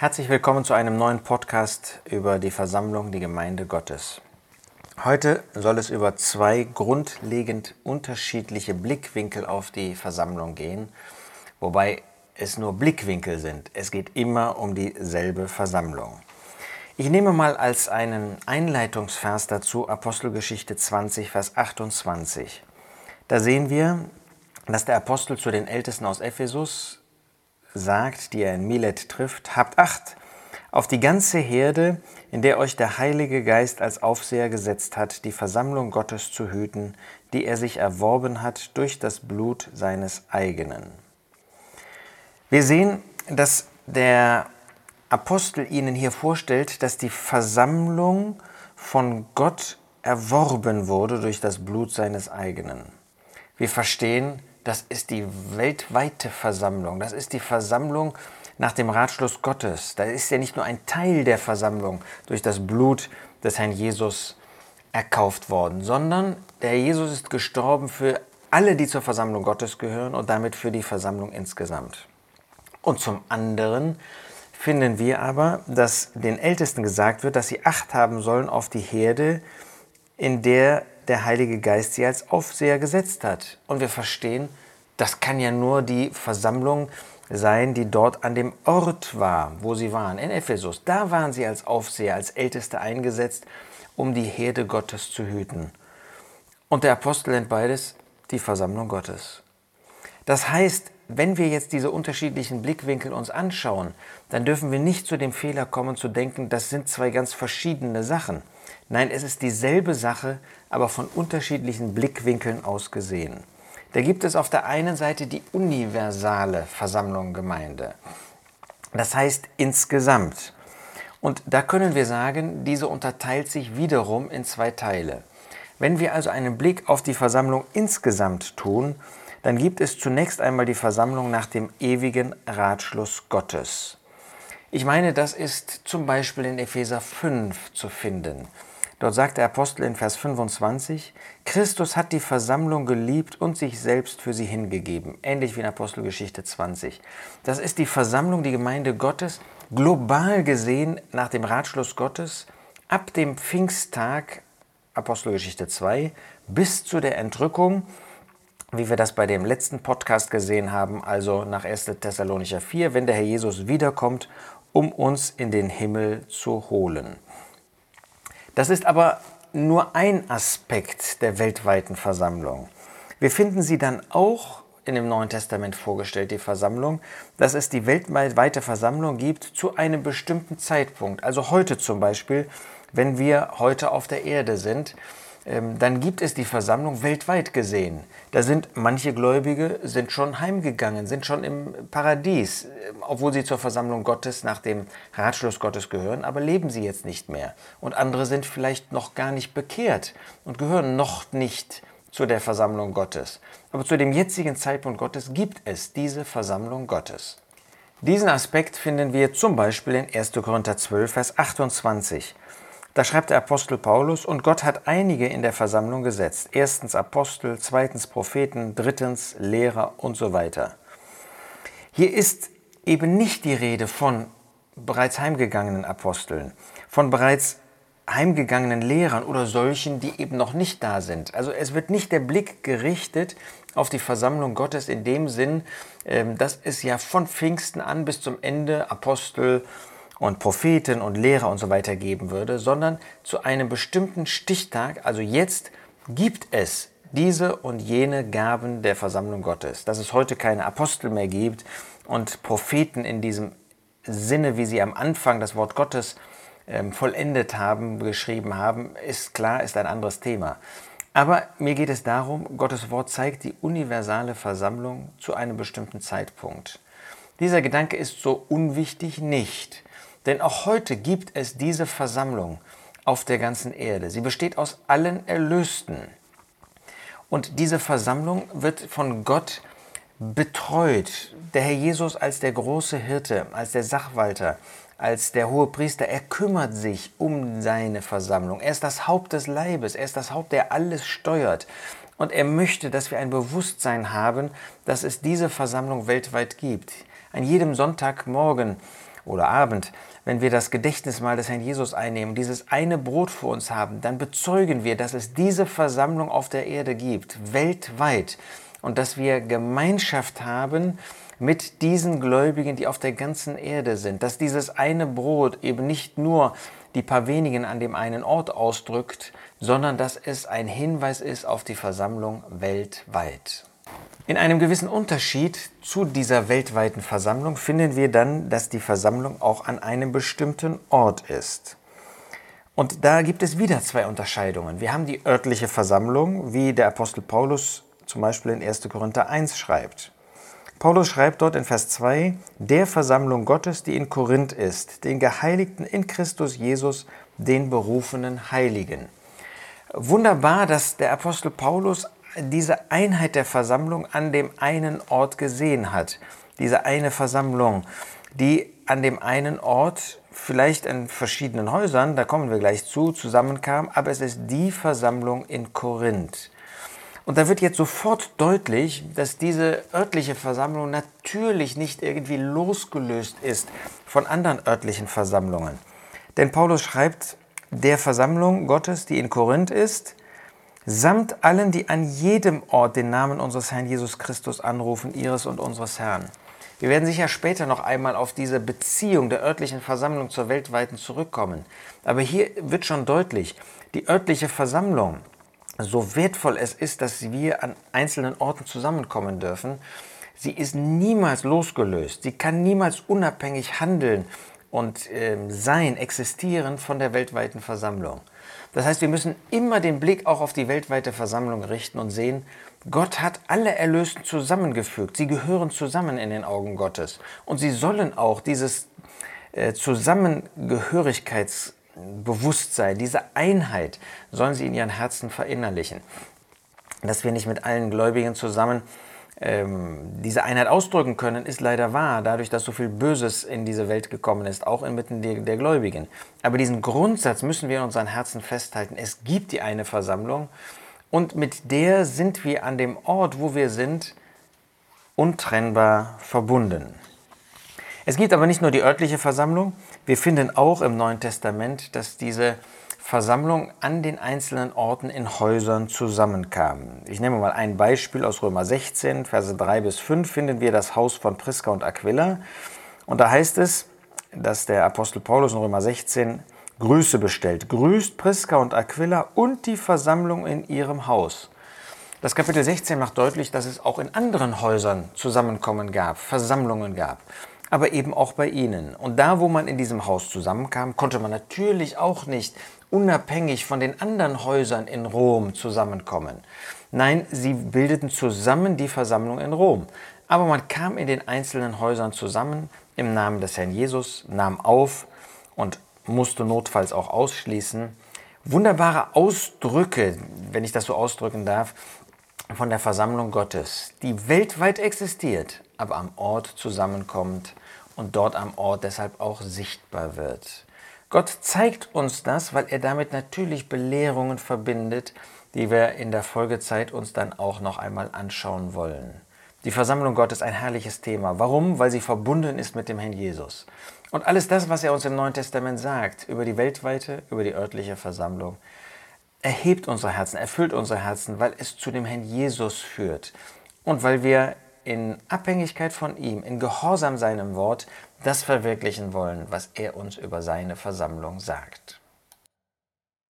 Herzlich willkommen zu einem neuen Podcast über die Versammlung, die Gemeinde Gottes. Heute soll es über zwei grundlegend unterschiedliche Blickwinkel auf die Versammlung gehen, wobei es nur Blickwinkel sind. Es geht immer um dieselbe Versammlung. Ich nehme mal als einen Einleitungsvers dazu Apostelgeschichte 20, Vers 28. Da sehen wir, dass der Apostel zu den Ältesten aus Ephesus sagt, die er in Milet trifft, habt Acht auf die ganze Herde, in der euch der Heilige Geist als Aufseher gesetzt hat, die Versammlung Gottes zu hüten, die er sich erworben hat durch das Blut seines eigenen. Wir sehen, dass der Apostel ihnen hier vorstellt, dass die Versammlung von Gott erworben wurde durch das Blut seines eigenen. Wir verstehen, das ist die weltweite Versammlung. Das ist die Versammlung nach dem Ratschluss Gottes. Da ist ja nicht nur ein Teil der Versammlung durch das Blut des Herrn Jesus erkauft worden, sondern der Jesus ist gestorben für alle, die zur Versammlung Gottes gehören und damit für die Versammlung insgesamt. Und zum anderen finden wir aber, dass den Ältesten gesagt wird, dass sie Acht haben sollen auf die Herde, in der der Heilige Geist sie als Aufseher gesetzt hat. Und wir verstehen, das kann ja nur die Versammlung sein, die dort an dem Ort war, wo sie waren, in Ephesus. Da waren sie als Aufseher, als Älteste eingesetzt, um die Herde Gottes zu hüten. Und der Apostel nennt beides die Versammlung Gottes. Das heißt, wenn wir jetzt diese unterschiedlichen Blickwinkel uns anschauen, dann dürfen wir nicht zu dem Fehler kommen zu denken, das sind zwei ganz verschiedene Sachen. Nein, es ist dieselbe Sache, aber von unterschiedlichen Blickwinkeln aus gesehen. Da gibt es auf der einen Seite die universale Versammlung Gemeinde. Das heißt insgesamt. Und da können wir sagen, diese unterteilt sich wiederum in zwei Teile. Wenn wir also einen Blick auf die Versammlung insgesamt tun, dann gibt es zunächst einmal die Versammlung nach dem ewigen Ratschluss Gottes. Ich meine, das ist zum Beispiel in Epheser 5 zu finden. Dort sagt der Apostel in Vers 25, Christus hat die Versammlung geliebt und sich selbst für sie hingegeben, ähnlich wie in Apostelgeschichte 20. Das ist die Versammlung, die Gemeinde Gottes, global gesehen nach dem Ratschluss Gottes, ab dem Pfingsttag, Apostelgeschichte 2, bis zu der Entrückung, wie wir das bei dem letzten Podcast gesehen haben, also nach 1. Thessalonicher 4, wenn der Herr Jesus wiederkommt, um uns in den Himmel zu holen. Das ist aber nur ein Aspekt der weltweiten Versammlung. Wir finden sie dann auch in dem Neuen Testament vorgestellt, die Versammlung, dass es die weltweite Versammlung gibt zu einem bestimmten Zeitpunkt. Also heute zum Beispiel, wenn wir heute auf der Erde sind, dann gibt es die Versammlung weltweit gesehen. Da sind manche Gläubige sind schon heimgegangen, sind schon im Paradies, ähm, obwohl sie zur Versammlung Gottes nach dem Ratschluss Gottes gehören, aber leben sie jetzt nicht mehr. Und andere sind vielleicht noch gar nicht bekehrt und gehören noch nicht zu der Versammlung Gottes. Aber zu dem jetzigen Zeitpunkt Gottes gibt es diese Versammlung Gottes. Diesen Aspekt finden wir zum Beispiel in 1. Korinther 12, Vers 28. Da schreibt der Apostel Paulus, und Gott hat einige in der Versammlung gesetzt. Erstens Apostel, zweitens Propheten, drittens Lehrer und so weiter. Hier ist eben nicht die Rede von bereits heimgegangenen Aposteln, von bereits heimgegangenen Lehrern oder solchen, die eben noch nicht da sind. Also es wird nicht der Blick gerichtet auf die Versammlung Gottes in dem Sinn, ähm, dass es ja von Pfingsten an bis zum Ende Apostel, und Propheten und Lehrer und so weiter geben würde, sondern zu einem bestimmten Stichtag, also jetzt, gibt es diese und jene Gaben der Versammlung Gottes. Dass es heute keine Apostel mehr gibt und Propheten in diesem Sinne, wie sie am Anfang das Wort Gottes ähm, vollendet haben, geschrieben haben, ist klar, ist ein anderes Thema. Aber mir geht es darum, Gottes Wort zeigt die universale Versammlung zu einem bestimmten Zeitpunkt. Dieser Gedanke ist so unwichtig nicht. Denn auch heute gibt es diese Versammlung auf der ganzen Erde. Sie besteht aus allen Erlösten. Und diese Versammlung wird von Gott betreut. Der Herr Jesus als der große Hirte, als der Sachwalter, als der hohe Priester, er kümmert sich um seine Versammlung. Er ist das Haupt des Leibes, er ist das Haupt, der alles steuert. Und er möchte, dass wir ein Bewusstsein haben, dass es diese Versammlung weltweit gibt. An jedem Sonntagmorgen oder Abend, wenn wir das Gedächtnismahl des Herrn Jesus einnehmen, dieses eine Brot vor uns haben, dann bezeugen wir, dass es diese Versammlung auf der Erde gibt, weltweit, und dass wir Gemeinschaft haben mit diesen Gläubigen, die auf der ganzen Erde sind, dass dieses eine Brot eben nicht nur die paar wenigen an dem einen Ort ausdrückt, sondern dass es ein Hinweis ist auf die Versammlung weltweit. In einem gewissen Unterschied zu dieser weltweiten Versammlung finden wir dann, dass die Versammlung auch an einem bestimmten Ort ist. Und da gibt es wieder zwei Unterscheidungen. Wir haben die örtliche Versammlung, wie der Apostel Paulus zum Beispiel in 1. Korinther 1 schreibt. Paulus schreibt dort in Vers 2, der Versammlung Gottes, die in Korinth ist, den Geheiligten in Christus Jesus, den berufenen Heiligen. Wunderbar, dass der Apostel Paulus diese Einheit der Versammlung an dem einen Ort gesehen hat. Diese eine Versammlung, die an dem einen Ort, vielleicht in verschiedenen Häusern, da kommen wir gleich zu, zusammenkam, aber es ist die Versammlung in Korinth. Und da wird jetzt sofort deutlich, dass diese örtliche Versammlung natürlich nicht irgendwie losgelöst ist von anderen örtlichen Versammlungen. Denn Paulus schreibt der Versammlung Gottes, die in Korinth ist, samt allen, die an jedem Ort den Namen unseres Herrn Jesus Christus anrufen, ihres und unseres Herrn. Wir werden sicher später noch einmal auf diese Beziehung der örtlichen Versammlung zur weltweiten zurückkommen. Aber hier wird schon deutlich, die örtliche Versammlung so wertvoll es ist, dass wir an einzelnen Orten zusammenkommen dürfen, sie ist niemals losgelöst. Sie kann niemals unabhängig handeln und äh, sein, existieren von der weltweiten Versammlung. Das heißt, wir müssen immer den Blick auch auf die weltweite Versammlung richten und sehen, Gott hat alle Erlösten zusammengefügt. Sie gehören zusammen in den Augen Gottes. Und sie sollen auch dieses äh, Zusammengehörigkeits Bewusstsein, diese Einheit sollen sie in ihren Herzen verinnerlichen. Dass wir nicht mit allen Gläubigen zusammen ähm, diese Einheit ausdrücken können, ist leider wahr, dadurch, dass so viel Böses in diese Welt gekommen ist, auch inmitten der, der Gläubigen. Aber diesen Grundsatz müssen wir in unseren Herzen festhalten. Es gibt die eine Versammlung und mit der sind wir an dem Ort, wo wir sind, untrennbar verbunden. Es gibt aber nicht nur die örtliche Versammlung, wir finden auch im Neuen Testament, dass diese Versammlung an den einzelnen Orten in Häusern zusammenkam. Ich nehme mal ein Beispiel aus Römer 16, Verse 3 bis 5, finden wir das Haus von Priska und Aquila. Und da heißt es, dass der Apostel Paulus in Römer 16 Grüße bestellt. Grüßt Priska und Aquila und die Versammlung in ihrem Haus. Das Kapitel 16 macht deutlich, dass es auch in anderen Häusern Zusammenkommen gab, Versammlungen gab aber eben auch bei ihnen. Und da, wo man in diesem Haus zusammenkam, konnte man natürlich auch nicht unabhängig von den anderen Häusern in Rom zusammenkommen. Nein, sie bildeten zusammen die Versammlung in Rom. Aber man kam in den einzelnen Häusern zusammen im Namen des Herrn Jesus, nahm auf und musste notfalls auch ausschließen. Wunderbare Ausdrücke, wenn ich das so ausdrücken darf, von der Versammlung Gottes, die weltweit existiert, aber am Ort zusammenkommt und dort am Ort deshalb auch sichtbar wird. Gott zeigt uns das, weil er damit natürlich Belehrungen verbindet, die wir in der Folgezeit uns dann auch noch einmal anschauen wollen. Die Versammlung Gottes ist ein herrliches Thema. Warum? Weil sie verbunden ist mit dem Herrn Jesus. Und alles das, was er uns im Neuen Testament sagt, über die weltweite, über die örtliche Versammlung, erhebt unsere Herzen, erfüllt unsere Herzen, weil es zu dem Herrn Jesus führt und weil wir in Abhängigkeit von ihm, in Gehorsam seinem Wort, das verwirklichen wollen, was er uns über seine Versammlung sagt.